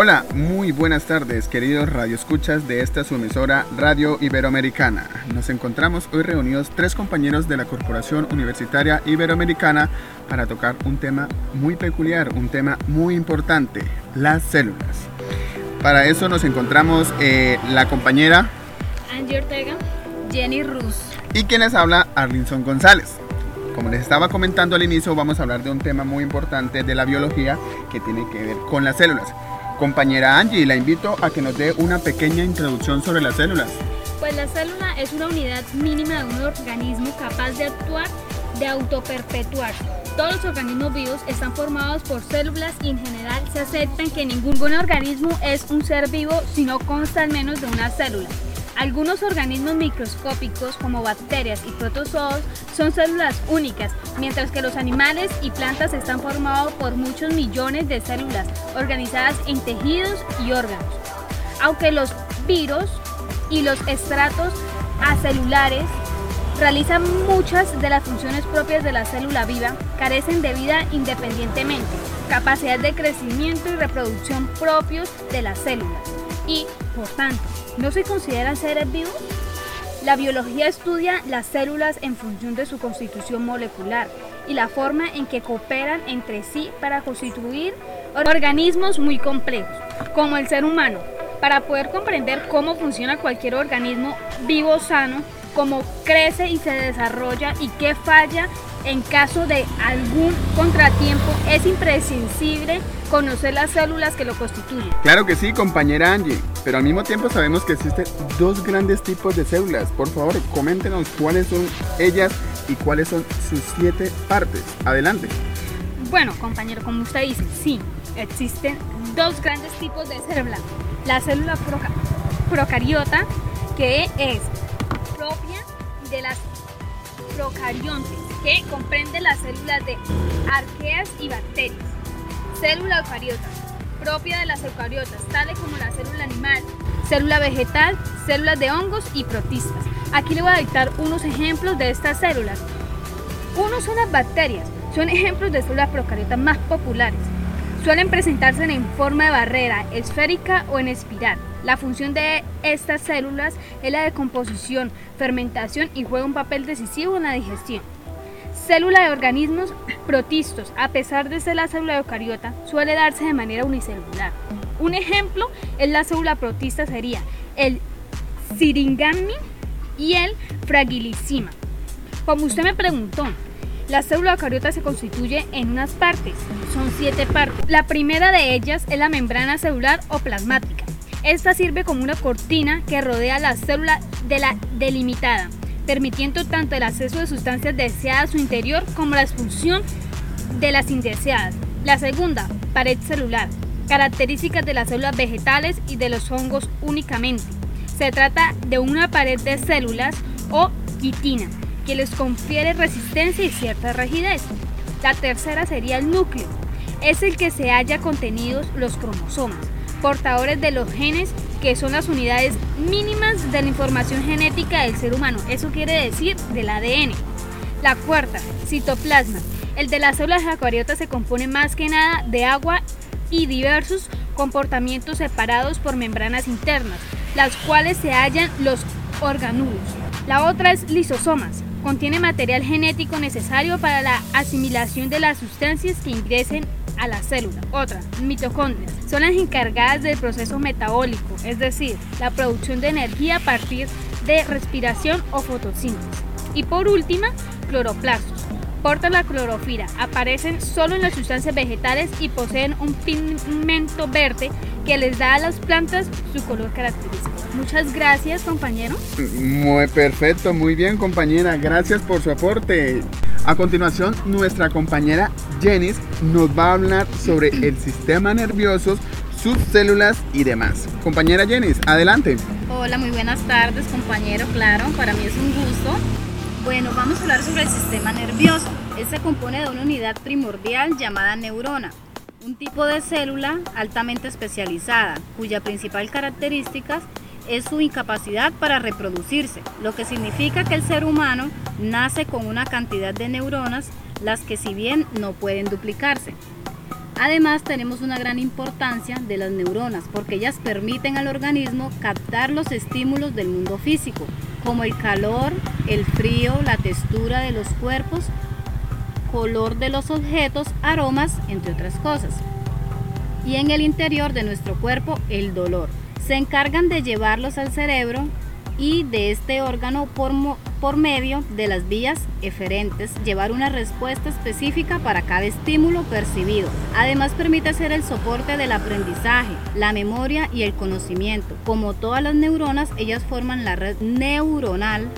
Hola, muy buenas tardes, queridos radioescuchas de esta su emisora Radio Iberoamericana. Nos encontramos hoy reunidos tres compañeros de la Corporación Universitaria Iberoamericana para tocar un tema muy peculiar, un tema muy importante, las células. Para eso nos encontramos eh, la compañera Angie Ortega, Jenny Ruz y quienes habla Arlinson González. Como les estaba comentando al inicio, vamos a hablar de un tema muy importante de la biología que tiene que ver con las células. Compañera Angie, la invito a que nos dé una pequeña introducción sobre las células. Pues la célula es una unidad mínima de un organismo capaz de actuar, de autoperpetuar. Todos los organismos vivos están formados por células y en general se aceptan que ningún organismo es un ser vivo si no consta al menos de una célula. Algunos organismos microscópicos como bacterias y protozoos son células únicas, mientras que los animales y plantas están formados por muchos millones de células organizadas en tejidos y órganos. Aunque los virus y los estratos acelulares realizan muchas de las funciones propias de la célula viva, carecen de vida independientemente, capacidad de crecimiento y reproducción propios de las células y, ¿No se consideran seres vivos? La biología estudia las células en función de su constitución molecular y la forma en que cooperan entre sí para constituir organismos muy complejos, como el ser humano. Para poder comprender cómo funciona cualquier organismo vivo sano, cómo crece y se desarrolla y qué falla en caso de algún contratiempo, es imprescindible conocer las células que lo constituyen. Claro que sí, compañera Angie, pero al mismo tiempo sabemos que existen dos grandes tipos de células. Por favor, coméntenos cuáles son ellas y cuáles son sus siete partes. Adelante. Bueno, compañero, como usted dice, sí, existen dos grandes tipos de célula. La célula procariota, que es procariontes, que comprende las células de arqueas y bacterias Célula eucariota, propia de las eucariotas, tales como la célula animal, célula vegetal, células de hongos y protistas. Aquí le voy a dictar unos ejemplos de estas células. Uno son las bacterias, son ejemplos de células procariotas más populares. Suelen presentarse en forma de barrera, esférica o en espiral. La función de estas células es la de composición, fermentación y juega un papel decisivo en la digestión. Célula de organismos protistos, a pesar de ser la célula eucariota, suele darse de manera unicelular. Un ejemplo es la célula protista sería el Syringami y el Fragilissima. Como usted me preguntó, la célula eucariota se constituye en unas partes, son siete partes. La primera de ellas es la membrana celular o plasmática. Esta sirve como una cortina que rodea la célula de la delimitada permitiendo tanto el acceso de sustancias deseadas a su interior como la expulsión de las indeseadas. La segunda, pared celular, características de las células vegetales y de los hongos únicamente. Se trata de una pared de células o quitina que les confiere resistencia y cierta rigidez. La tercera sería el núcleo. Es el que se halla contenidos los cromosomas, portadores de los genes que son las unidades mínimas de la información genética del ser humano. Eso quiere decir del ADN. La cuarta, citoplasma. El de las células acuariotas se compone más que nada de agua y diversos comportamientos separados por membranas internas, las cuales se hallan los organulos. La otra es lisosomas. Contiene material genético necesario para la asimilación de las sustancias que ingresen a la célula. Otra, mitocondrias. Son las encargadas del proceso metabólico, es decir, la producción de energía a partir de respiración o fotosíntesis. Y por última, cloroplastos. Portan la clorofila, aparecen solo en las sustancias vegetales y poseen un pigmento verde que les da a las plantas su color característico. Muchas gracias, compañero. Muy perfecto, muy bien, compañera. Gracias por su aporte. A continuación, nuestra compañera Jenis nos va a hablar sobre el sistema nervioso, sus células y demás. Compañera Jenis, adelante. Hola, muy buenas tardes, compañero. Claro, para mí es un gusto. Bueno, vamos a hablar sobre el sistema nervioso. Este se compone de una unidad primordial llamada neurona, un tipo de célula altamente especializada, cuya principal característica su incapacidad para reproducirse, lo que significa que el ser humano nace con una cantidad de neuronas, las que si bien no pueden duplicarse. Además tenemos una gran importancia de las neuronas porque ellas permiten al organismo captar los estímulos del mundo físico, como el calor, el frío, la textura de los cuerpos, color de los objetos, aromas, entre otras cosas. Y en el interior de nuestro cuerpo, el dolor. Se encargan de llevarlos al cerebro y de este órgano por, medio de las vías eferentes llevar una respuesta específica para cada estímulo percibido. Además permite ser el soporte del aprendizaje, la memoria y el conocimiento. Como todas las neuronas, ellas forman la red neuronal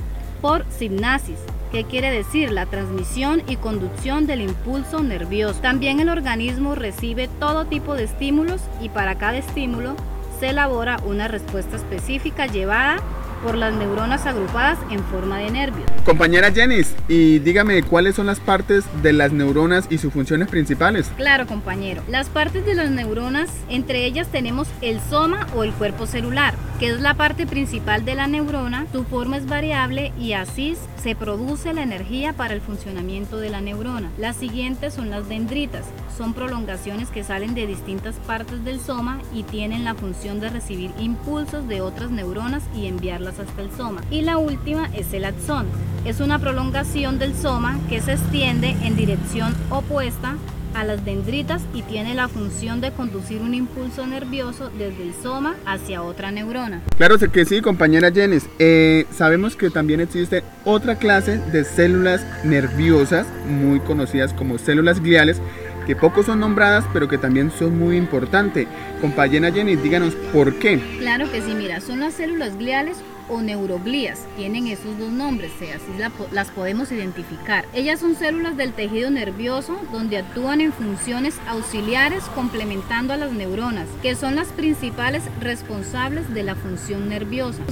por sinapsis, ¿Qué quiere decir? La transmisión y conducción del impulso nervioso. También el organismo recibe todo tipo de estímulos y para cada estímulo se elabora una respuesta específica llevada por las neuronas agrupadas en forma de nervios. Compañera Jenis, y dígame cuáles son las partes de las neuronas y sus funciones principales. Claro, compañero. Las partes de las neuronas, entre ellas tenemos el soma o el cuerpo celular, que es la parte principal de la neurona. Su forma es variable y así se produce la energía para el funcionamiento de la neurona. Las siguientes son las dendritas. Son prolongaciones que salen de distintas partes del soma y tienen la función de recibir impulsos de otras neuronas y enviarlas hasta el soma. Y la última es el axón. Es una prolongación del soma que se extiende en dirección opuesta a las dendritas y tiene la función de conducir un impulso nervioso desde el soma hacia otra neurona. Claro que sí, compañera Jenis. Eh, sabemos que también existe otra clase de células nerviosas, muy conocidas como células gliales, que pocos son nombradas, pero que también son muy importantes. Compañera Jenny, díganos por qué. Claro que sí, mira, son las células gliales o neuroglías. Tienen esos dos nombres, así las podemos identificar. Ellas son células del tejido nervioso donde actúan en funciones auxiliares complementando a las neuronas, que son las principales responsables de la función nerviosa.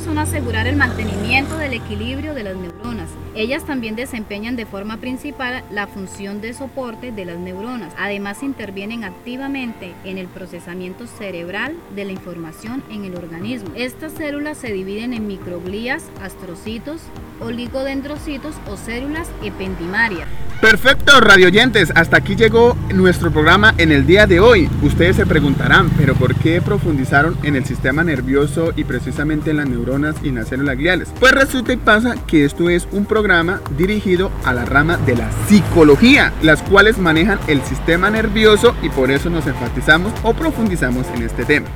Son asegurar el mantenimiento del equilibrio de las neuronas. Ellas también desempeñan de forma principal la función de soporte de las neuronas. Además intervienen activamente en el procesamiento cerebral de la información en el organismo. Estas células se dividen en microglías, astrocitos, oligodendrocitos o células ependimarias. Perfecto, radioyentes, hasta aquí llegó nuestro programa en el día de hoy. Ustedes se preguntarán, pero ¿por qué profundizaron en el sistema nervioso y precisamente en las neuronas y las células gliales? Pues resulta y pasa que esto es un programa dirigido a la rama de la psicología, las cuales manejan el sistema nervioso y por eso nos enfatizamos o profundizamos en este tema.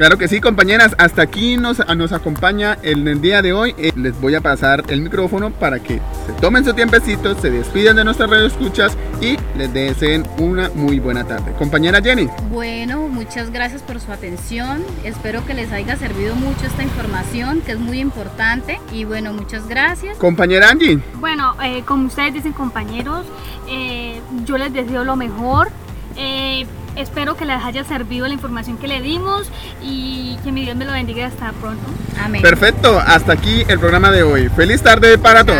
Claro que sí, compañeras, hasta aquí nos, nos acompaña el, el día de hoy. Eh, les voy a pasar el micrófono para que se tomen su tiempecito, se despidan de nuestras radio escuchas y les deseen una muy buena tarde. Compañera Jenny. Bueno, muchas gracias por su atención. Espero que les haya servido mucho esta información que es muy importante. Y bueno, muchas gracias. Compañera Angie. Bueno, eh, como ustedes dicen compañeros, eh, yo les deseo lo mejor. Espero que les haya servido la información que le dimos y que mi Dios me lo bendiga hasta pronto. Amén. Perfecto, hasta aquí el programa de hoy. Feliz tarde para todos.